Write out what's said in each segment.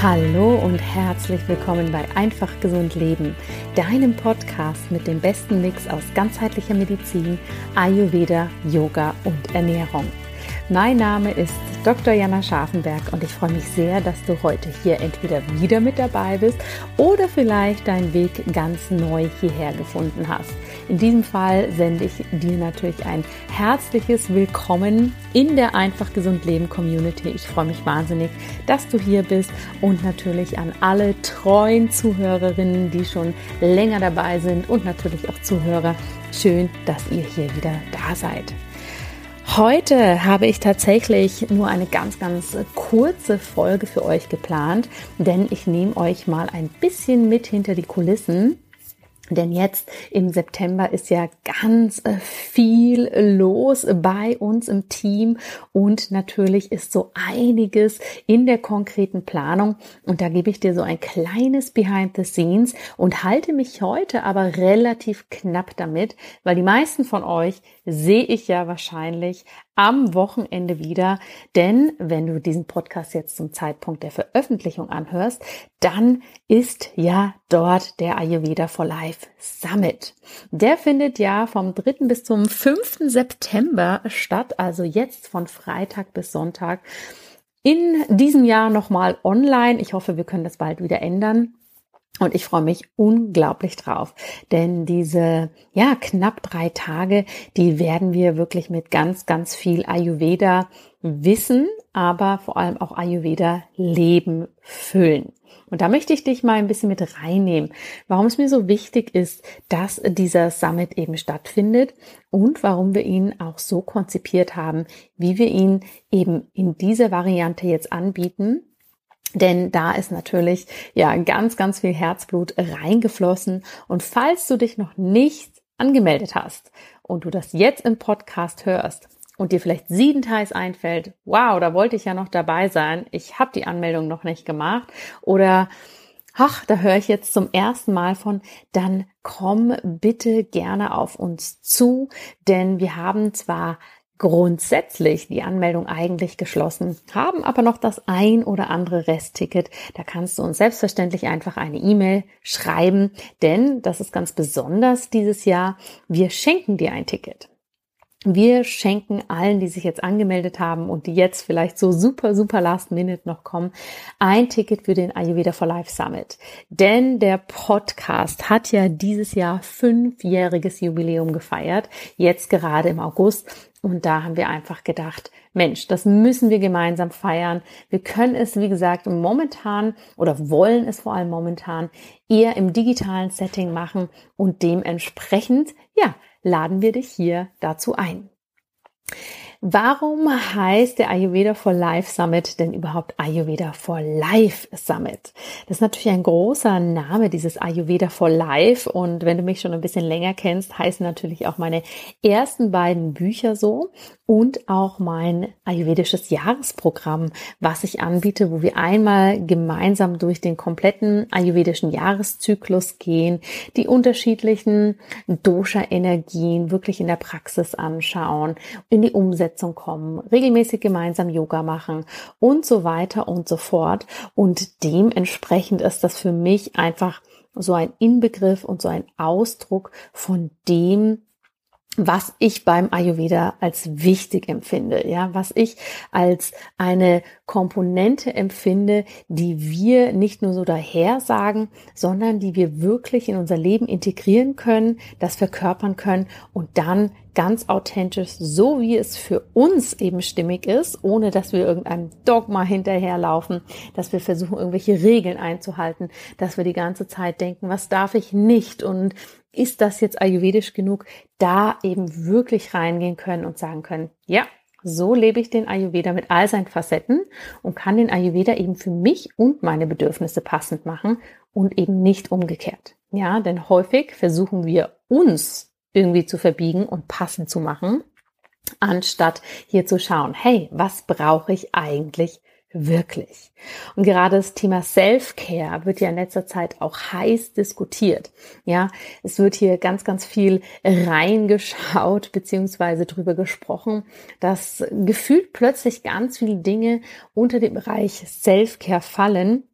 Hallo und herzlich willkommen bei Einfach Gesund Leben, deinem Podcast mit dem besten Mix aus ganzheitlicher Medizin, Ayurveda, Yoga und Ernährung. Mein Name ist Dr. Jana Scharfenberg und ich freue mich sehr, dass du heute hier entweder wieder mit dabei bist oder vielleicht deinen Weg ganz neu hierher gefunden hast. In diesem Fall sende ich dir natürlich ein herzliches Willkommen in der Einfach Gesund Leben Community. Ich freue mich wahnsinnig, dass du hier bist und natürlich an alle treuen Zuhörerinnen, die schon länger dabei sind und natürlich auch Zuhörer. Schön, dass ihr hier wieder da seid. Heute habe ich tatsächlich nur eine ganz, ganz kurze Folge für euch geplant, denn ich nehme euch mal ein bisschen mit hinter die Kulissen denn jetzt im September ist ja ganz äh, viel los bei uns im Team. Und natürlich ist so einiges in der konkreten Planung. Und da gebe ich dir so ein kleines Behind the Scenes und halte mich heute aber relativ knapp damit, weil die meisten von euch sehe ich ja wahrscheinlich am Wochenende wieder. Denn wenn du diesen Podcast jetzt zum Zeitpunkt der Veröffentlichung anhörst, dann ist ja dort der Ayurveda for Life Summit. Der findet ja vom 3. bis zum 5. September statt, also jetzt von Freitag bis Sonntag. In diesem Jahr nochmal online. Ich hoffe, wir können das bald wieder ändern. Und ich freue mich unglaublich drauf, denn diese, ja, knapp drei Tage, die werden wir wirklich mit ganz, ganz viel Ayurveda Wissen, aber vor allem auch Ayurveda Leben füllen. Und da möchte ich dich mal ein bisschen mit reinnehmen, warum es mir so wichtig ist, dass dieser Summit eben stattfindet und warum wir ihn auch so konzipiert haben, wie wir ihn eben in dieser Variante jetzt anbieten denn da ist natürlich ja ganz, ganz viel Herzblut reingeflossen. Und falls du dich noch nicht angemeldet hast und du das jetzt im Podcast hörst und dir vielleicht siebenteils einfällt, wow, da wollte ich ja noch dabei sein, ich habe die Anmeldung noch nicht gemacht. Oder ach, da höre ich jetzt zum ersten Mal von, dann komm bitte gerne auf uns zu, denn wir haben zwar grundsätzlich die Anmeldung eigentlich geschlossen, haben aber noch das ein oder andere Restticket. Da kannst du uns selbstverständlich einfach eine E-Mail schreiben, denn das ist ganz besonders dieses Jahr. Wir schenken dir ein Ticket. Wir schenken allen, die sich jetzt angemeldet haben und die jetzt vielleicht so super, super last minute noch kommen, ein Ticket für den Ayurveda for Life Summit. Denn der Podcast hat ja dieses Jahr fünfjähriges Jubiläum gefeiert, jetzt gerade im August. Und da haben wir einfach gedacht, Mensch, das müssen wir gemeinsam feiern. Wir können es, wie gesagt, momentan oder wollen es vor allem momentan eher im digitalen Setting machen und dementsprechend, ja, laden wir dich hier dazu ein. Warum heißt der Ayurveda for Life Summit denn überhaupt Ayurveda for Life Summit? Das ist natürlich ein großer Name, dieses Ayurveda for Life. Und wenn du mich schon ein bisschen länger kennst, heißen natürlich auch meine ersten beiden Bücher so und auch mein ayurvedisches Jahresprogramm, was ich anbiete, wo wir einmal gemeinsam durch den kompletten ayurvedischen Jahreszyklus gehen, die unterschiedlichen Dosha-Energien wirklich in der Praxis anschauen, in die Umsetzung kommen, regelmäßig gemeinsam Yoga machen und so weiter und so fort. Und dementsprechend ist das für mich einfach so ein Inbegriff und so ein Ausdruck von dem, was ich beim Ayurveda als wichtig empfinde, ja, was ich als eine Komponente empfinde, die wir nicht nur so daher sagen, sondern die wir wirklich in unser Leben integrieren können, das verkörpern können und dann ganz authentisch, so wie es für uns eben stimmig ist, ohne dass wir irgendeinem Dogma hinterherlaufen, dass wir versuchen, irgendwelche Regeln einzuhalten, dass wir die ganze Zeit denken, was darf ich nicht und ist das jetzt ayurvedisch genug, da eben wirklich reingehen können und sagen können, ja, so lebe ich den Ayurveda mit all seinen Facetten und kann den Ayurveda eben für mich und meine Bedürfnisse passend machen und eben nicht umgekehrt. Ja, denn häufig versuchen wir uns irgendwie zu verbiegen und passend zu machen, anstatt hier zu schauen, hey, was brauche ich eigentlich wirklich? Und gerade das Thema Self-Care wird ja in letzter Zeit auch heiß diskutiert. Ja, es wird hier ganz, ganz viel reingeschaut beziehungsweise drüber gesprochen, dass gefühlt plötzlich ganz viele Dinge unter dem Bereich Self-Care fallen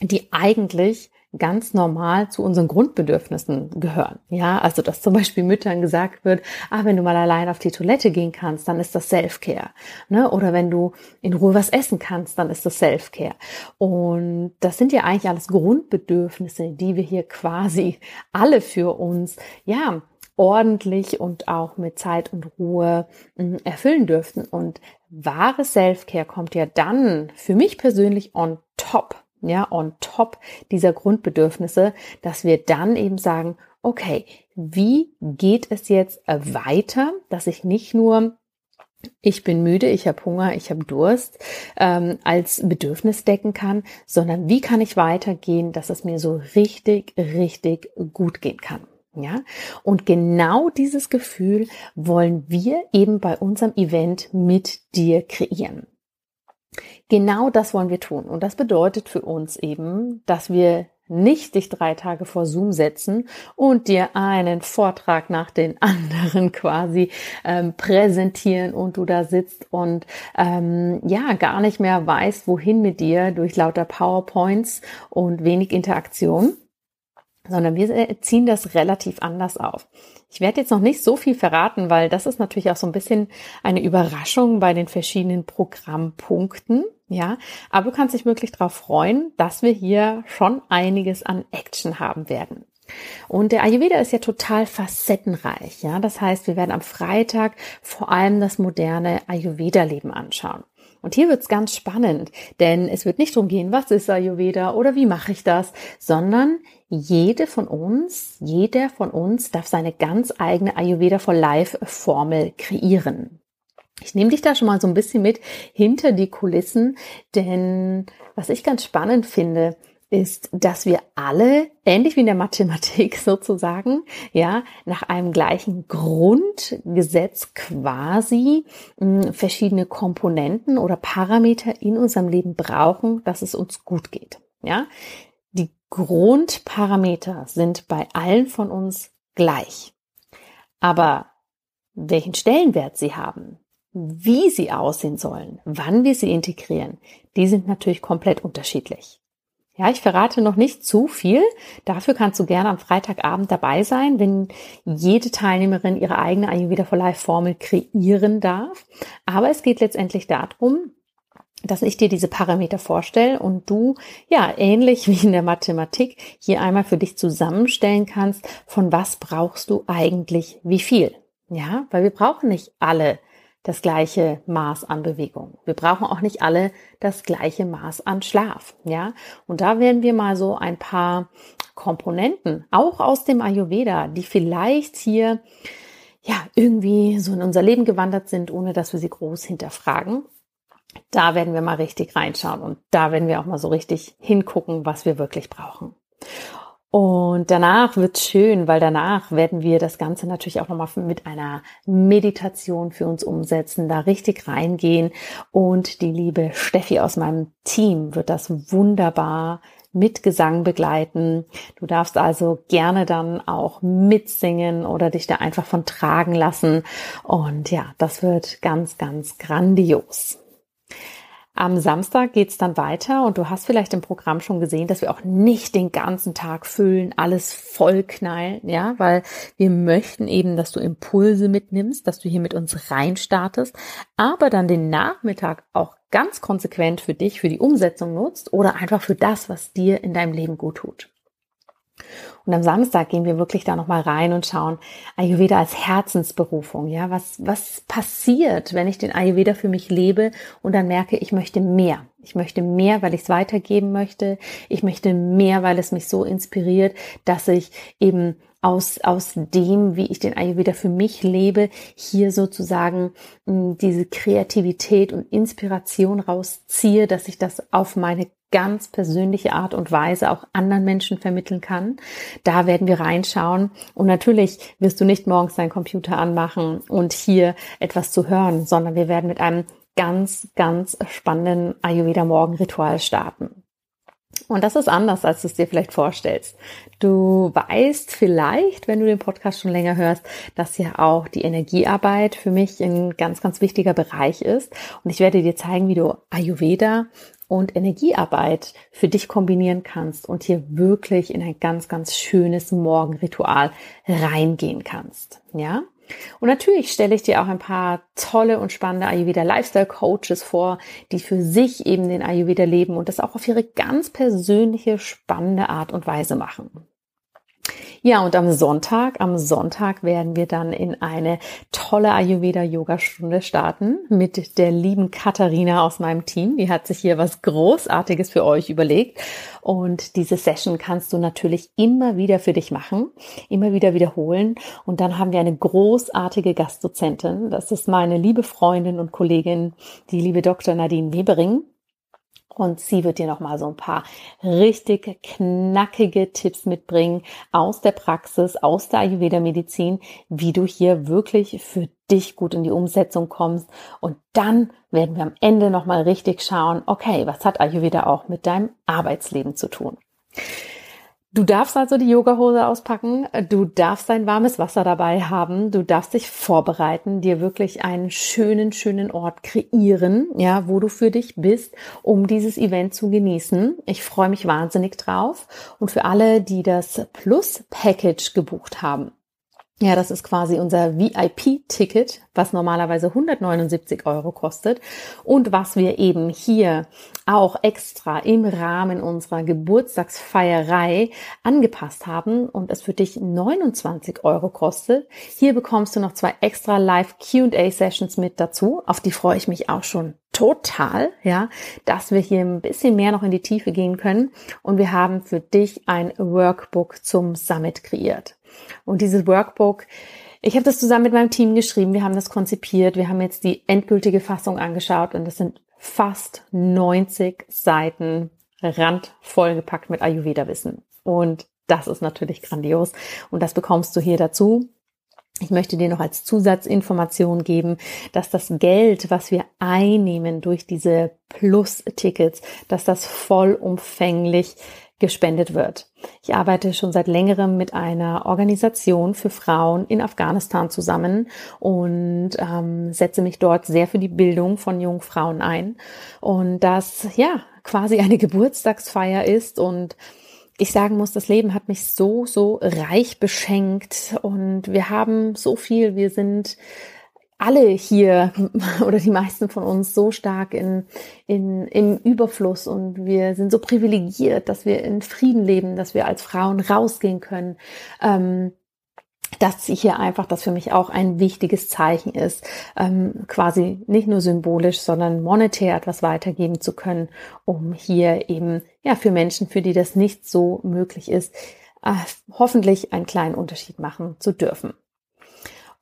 die eigentlich ganz normal zu unseren Grundbedürfnissen gehören. Ja, also dass zum Beispiel Müttern gesagt wird, ah, wenn du mal allein auf die Toilette gehen kannst, dann ist das Self-Care. Ne? Oder wenn du in Ruhe was essen kannst, dann ist das Self-Care. Und das sind ja eigentlich alles Grundbedürfnisse, die wir hier quasi alle für uns, ja, ordentlich und auch mit Zeit und Ruhe mm, erfüllen dürften. Und wahre Self-Care kommt ja dann für mich persönlich on top ja, on top dieser Grundbedürfnisse, dass wir dann eben sagen, okay, wie geht es jetzt weiter, dass ich nicht nur ich bin müde, ich habe Hunger, ich habe Durst ähm, als Bedürfnis decken kann, sondern wie kann ich weitergehen, dass es mir so richtig, richtig gut gehen kann. Ja, und genau dieses Gefühl wollen wir eben bei unserem Event mit dir kreieren. Genau das wollen wir tun. Und das bedeutet für uns eben, dass wir nicht dich drei Tage vor Zoom setzen und dir einen Vortrag nach den anderen quasi ähm, präsentieren und du da sitzt und ähm, ja gar nicht mehr weißt, wohin mit dir durch lauter PowerPoints und wenig Interaktion, sondern wir ziehen das relativ anders auf. Ich werde jetzt noch nicht so viel verraten, weil das ist natürlich auch so ein bisschen eine Überraschung bei den verschiedenen Programmpunkten. Ja, aber du kannst dich wirklich darauf freuen, dass wir hier schon einiges an Action haben werden. Und der Ayurveda ist ja total facettenreich. Ja, das heißt, wir werden am Freitag vor allem das moderne Ayurveda-Leben anschauen. Und hier wird's ganz spannend, denn es wird nicht darum gehen, was ist Ayurveda oder wie mache ich das, sondern jede von uns, jeder von uns darf seine ganz eigene Ayurveda for Life Formel kreieren. Ich nehme dich da schon mal so ein bisschen mit hinter die Kulissen, denn was ich ganz spannend finde, ist, dass wir alle, ähnlich wie in der Mathematik sozusagen, ja, nach einem gleichen Grundgesetz quasi mh, hm, verschiedene Komponenten oder Parameter in unserem Leben brauchen, dass es uns gut geht. Ja, die Grundparameter sind bei allen von uns gleich. Aber welchen Stellenwert sie haben, wie sie aussehen sollen, wann wir sie integrieren, die sind natürlich komplett unterschiedlich. Ja, ich verrate noch nicht zu viel. Dafür kannst du gerne am Freitagabend dabei sein, wenn jede Teilnehmerin ihre eigene Ayurveda for Life Formel kreieren darf. Aber es geht letztendlich darum, dass ich dir diese Parameter vorstelle und du, ja, ähnlich wie in der Mathematik, hier einmal für dich zusammenstellen kannst, von was brauchst du eigentlich wie viel. Ja, weil wir brauchen nicht alle das gleiche Maß an Bewegung. Wir brauchen auch nicht alle das gleiche Maß an Schlaf, ja? Und da werden wir mal so ein paar Komponenten, auch aus dem Ayurveda, die vielleicht hier ja irgendwie so in unser Leben gewandert sind, ohne dass wir sie groß hinterfragen. Da werden wir mal richtig reinschauen und da werden wir auch mal so richtig hingucken, was wir wirklich brauchen. Und danach wird schön, weil danach werden wir das Ganze natürlich auch nochmal mit einer Meditation für uns umsetzen, da richtig reingehen. Und die liebe Steffi aus meinem Team wird das wunderbar mit Gesang begleiten. Du darfst also gerne dann auch mitsingen oder dich da einfach von tragen lassen. Und ja, das wird ganz, ganz grandios. Am Samstag geht's dann weiter und du hast vielleicht im Programm schon gesehen, dass wir auch nicht den ganzen Tag füllen, alles vollknallen, ja, weil wir möchten eben, dass du Impulse mitnimmst, dass du hier mit uns reinstartest, aber dann den Nachmittag auch ganz konsequent für dich, für die Umsetzung nutzt oder einfach für das, was dir in deinem Leben gut tut. Und am Samstag gehen wir wirklich da nochmal rein und schauen Ayurveda als Herzensberufung. Ja, was, was passiert, wenn ich den Ayurveda für mich lebe und dann merke, ich möchte mehr. Ich möchte mehr, weil ich es weitergeben möchte. Ich möchte mehr, weil es mich so inspiriert, dass ich eben aus, aus dem, wie ich den Ayurveda für mich lebe, hier sozusagen mh, diese Kreativität und Inspiration rausziehe, dass ich das auf meine ganz persönliche Art und Weise auch anderen Menschen vermitteln kann. Da werden wir reinschauen. Und natürlich wirst du nicht morgens deinen Computer anmachen und hier etwas zu hören, sondern wir werden mit einem ganz, ganz spannenden Ayurveda Morgen Ritual starten. Und das ist anders, als du es dir vielleicht vorstellst. Du weißt vielleicht, wenn du den Podcast schon länger hörst, dass ja auch die Energiearbeit für mich ein ganz, ganz wichtiger Bereich ist. Und ich werde dir zeigen, wie du Ayurveda und Energiearbeit für dich kombinieren kannst und hier wirklich in ein ganz, ganz schönes Morgenritual reingehen kannst. Ja? Und natürlich stelle ich dir auch ein paar tolle und spannende Ayurveda Lifestyle Coaches vor, die für sich eben den Ayurveda leben und das auch auf ihre ganz persönliche, spannende Art und Weise machen. Ja, und am Sonntag, am Sonntag werden wir dann in eine tolle Ayurveda-Yoga-Stunde starten mit der lieben Katharina aus meinem Team. Die hat sich hier was Großartiges für euch überlegt. Und diese Session kannst du natürlich immer wieder für dich machen, immer wieder wiederholen. Und dann haben wir eine großartige Gastdozentin. Das ist meine liebe Freundin und Kollegin, die liebe Dr. Nadine Webering. Und sie wird dir nochmal so ein paar richtig knackige Tipps mitbringen aus der Praxis, aus der Ayurveda-Medizin, wie du hier wirklich für dich gut in die Umsetzung kommst. Und dann werden wir am Ende nochmal richtig schauen, okay, was hat Ayurveda auch mit deinem Arbeitsleben zu tun? Du darfst also die Yogahose auspacken, du darfst ein warmes Wasser dabei haben, du darfst dich vorbereiten, dir wirklich einen schönen, schönen Ort kreieren, ja, wo du für dich bist, um dieses Event zu genießen. Ich freue mich wahnsinnig drauf. Und für alle, die das Plus-Package gebucht haben, ja, das ist quasi unser VIP-Ticket, was normalerweise 179 Euro kostet und was wir eben hier auch extra im Rahmen unserer Geburtstagsfeierei angepasst haben und es für dich 29 Euro kostet. Hier bekommst du noch zwei extra Live Q&A Sessions mit dazu. Auf die freue ich mich auch schon total, ja, dass wir hier ein bisschen mehr noch in die Tiefe gehen können und wir haben für dich ein Workbook zum Summit kreiert. Und dieses Workbook, ich habe das zusammen mit meinem Team geschrieben, wir haben das konzipiert, wir haben jetzt die endgültige Fassung angeschaut und es sind fast 90 Seiten randvoll gepackt mit Ayurveda-Wissen. Und das ist natürlich grandios und das bekommst du hier dazu. Ich möchte dir noch als Zusatzinformation geben, dass das Geld, was wir einnehmen durch diese Plus-Tickets, dass das vollumfänglich gespendet wird. Ich arbeite schon seit längerem mit einer Organisation für Frauen in Afghanistan zusammen und ähm, setze mich dort sehr für die Bildung von jungen Frauen ein. Und das ja quasi eine Geburtstagsfeier ist und ich sagen muss, das Leben hat mich so, so reich beschenkt und wir haben so viel, wir sind alle hier oder die meisten von uns so stark in, in, im Überfluss und wir sind so privilegiert, dass wir in Frieden leben, dass wir als Frauen rausgehen können. Ähm, dass hier einfach das für mich auch ein wichtiges Zeichen ist, ähm, quasi nicht nur symbolisch, sondern monetär etwas weitergeben zu können, um hier eben ja für Menschen, für die das nicht so möglich ist, äh, hoffentlich einen kleinen Unterschied machen zu dürfen.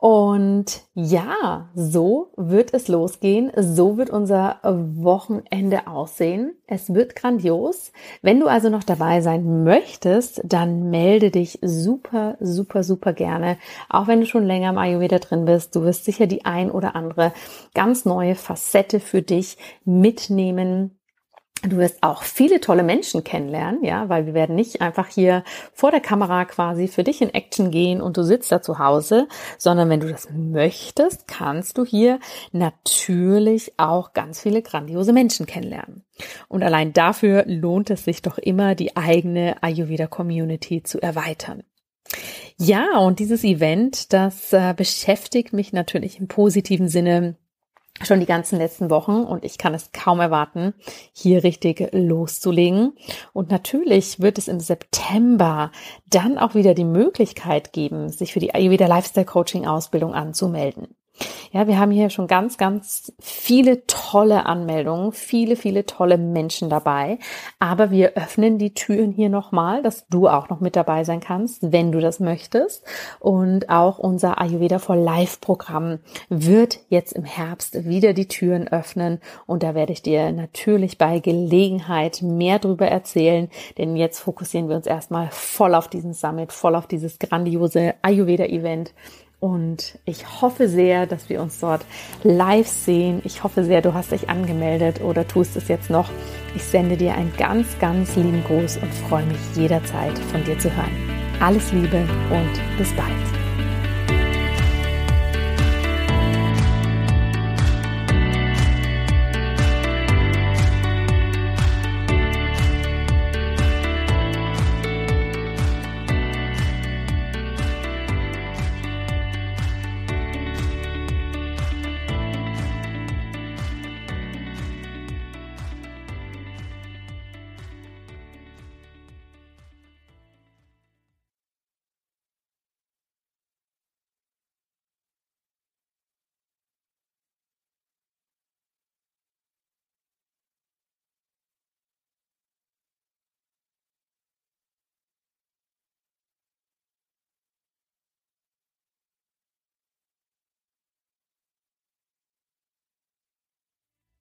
Und ja, so wird es losgehen. So wird unser Wochenende aussehen. Es wird grandios. Wenn du also noch dabei sein möchtest, dann melde dich super, super, super gerne. Auch wenn du schon länger im Ayurveda drin bist, du wirst sicher die ein oder andere ganz neue Facette für dich mitnehmen Du wirst auch viele tolle Menschen kennenlernen, ja, weil wir werden nicht einfach hier vor der Kamera quasi für dich in Action gehen und du sitzt da zu Hause, sondern wenn du das möchtest, kannst du hier natürlich auch ganz viele grandiose Menschen kennenlernen. Und allein dafür lohnt es sich doch immer, die eigene Ayurveda Community zu erweitern. Ja, und dieses Event, das äh, beschäftigt mich natürlich im positiven Sinne schon die ganzen letzten Wochen und ich kann es kaum erwarten, hier richtig loszulegen. Und natürlich wird es im September dann auch wieder die Möglichkeit geben, sich für die Ayurveda Lifestyle Coaching Ausbildung anzumelden. Ja, wir haben hier schon ganz, ganz viele tolle Anmeldungen, viele, viele tolle Menschen dabei. Aber wir öffnen die Türen hier nochmal, dass du auch noch mit dabei sein kannst, wenn du das möchtest. Und auch unser Ayurveda for Life Programm wird jetzt im Herbst wieder die Türen öffnen. Und da werde ich dir natürlich bei Gelegenheit mehr darüber erzählen. Denn jetzt fokussieren wir uns erstmal voll auf diesen Summit, voll auf dieses grandiose Ayurveda Event. Und ich hoffe sehr, dass wir uns dort live sehen. Ich hoffe sehr, du hast dich angemeldet oder tust es jetzt noch. Ich sende dir einen ganz, ganz lieben Gruß und freue mich jederzeit von dir zu hören. Alles Liebe und bis bald.